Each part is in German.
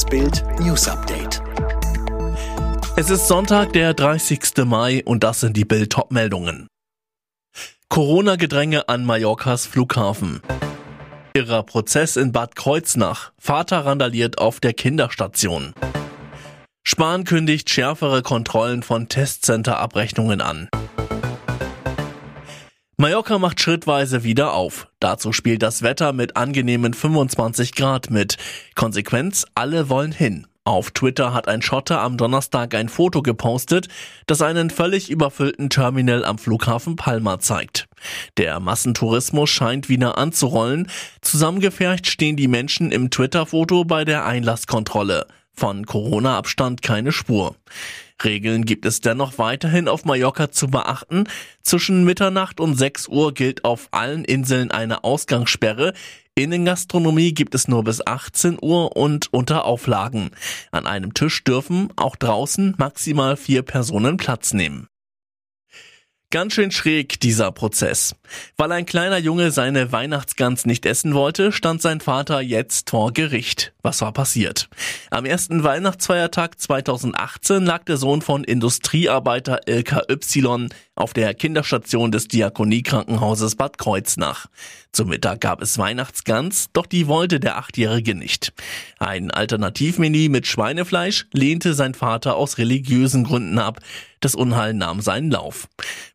Das Bild News Update. Es ist Sonntag, der 30. Mai und das sind die Bild meldungen Corona-Gedränge an Mallorcas Flughafen. Irrer Prozess in Bad Kreuznach. Vater randaliert auf der Kinderstation. Spahn kündigt schärfere Kontrollen von Testcenter-Abrechnungen an. Mallorca macht schrittweise wieder auf. Dazu spielt das Wetter mit angenehmen 25 Grad mit. Konsequenz, alle wollen hin. Auf Twitter hat ein Schotter am Donnerstag ein Foto gepostet, das einen völlig überfüllten Terminal am Flughafen Palma zeigt. Der Massentourismus scheint wieder anzurollen. Zusammengefercht stehen die Menschen im Twitter-Foto bei der Einlasskontrolle. Von Corona-Abstand keine Spur. Regeln gibt es dennoch weiterhin auf Mallorca zu beachten. Zwischen Mitternacht und 6 Uhr gilt auf allen Inseln eine Ausgangssperre. Innengastronomie gibt es nur bis 18 Uhr und unter Auflagen. An einem Tisch dürfen auch draußen maximal vier Personen Platz nehmen. Ganz schön schräg, dieser Prozess. Weil ein kleiner Junge seine Weihnachtsgans nicht essen wollte, stand sein Vater jetzt vor Gericht. Was war passiert? Am ersten Weihnachtsfeiertag 2018 lag der Sohn von Industriearbeiter LKY auf der Kinderstation des Diakoniekrankenhauses Bad Kreuznach. Zum Mittag gab es Weihnachtsgans, doch die wollte der Achtjährige nicht. Ein Alternativmenü mit Schweinefleisch lehnte sein Vater aus religiösen Gründen ab. Das Unheil nahm seinen Lauf.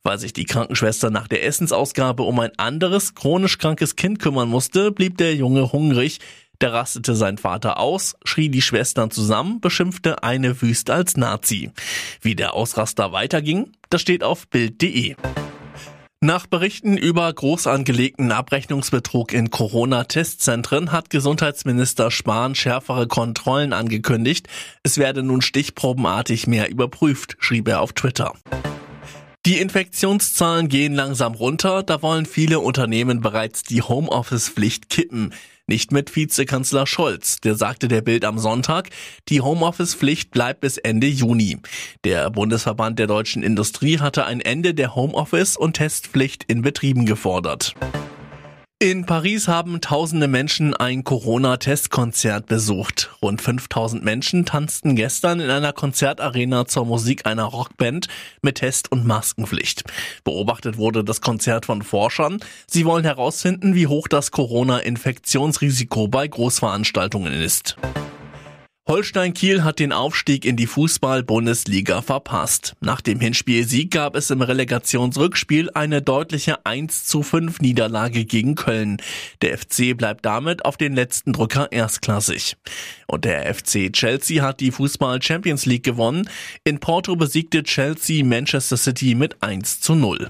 Weil sich die Krankenschwester nach der Essensausgabe um ein anderes chronisch krankes Kind kümmern musste, blieb der Junge hungrig. Da rastete sein Vater aus, schrie die Schwestern zusammen, beschimpfte eine wüst als Nazi. Wie der Ausraster weiterging, das steht auf Bild.de. Nach Berichten über groß angelegten Abrechnungsbetrug in Corona-Testzentren hat Gesundheitsminister Spahn schärfere Kontrollen angekündigt. Es werde nun stichprobenartig mehr überprüft, schrieb er auf Twitter. Die Infektionszahlen gehen langsam runter, da wollen viele Unternehmen bereits die Homeoffice-Pflicht kippen. Nicht mit Vizekanzler Scholz, der sagte der Bild am Sonntag, die Homeoffice-Pflicht bleibt bis Ende Juni. Der Bundesverband der deutschen Industrie hatte ein Ende der Homeoffice- und Testpflicht in Betrieben gefordert. In Paris haben tausende Menschen ein Corona-Testkonzert besucht. Rund 5000 Menschen tanzten gestern in einer Konzertarena zur Musik einer Rockband mit Test- und Maskenpflicht. Beobachtet wurde das Konzert von Forschern. Sie wollen herausfinden, wie hoch das Corona-Infektionsrisiko bei Großveranstaltungen ist. Holstein Kiel hat den Aufstieg in die Fußball-Bundesliga verpasst. Nach dem Hinspielsieg gab es im Relegationsrückspiel eine deutliche 1 zu 5 Niederlage gegen Köln. Der FC bleibt damit auf den letzten Drücker erstklassig. Und der FC Chelsea hat die Fußball Champions League gewonnen. In Porto besiegte Chelsea Manchester City mit 1 zu 0.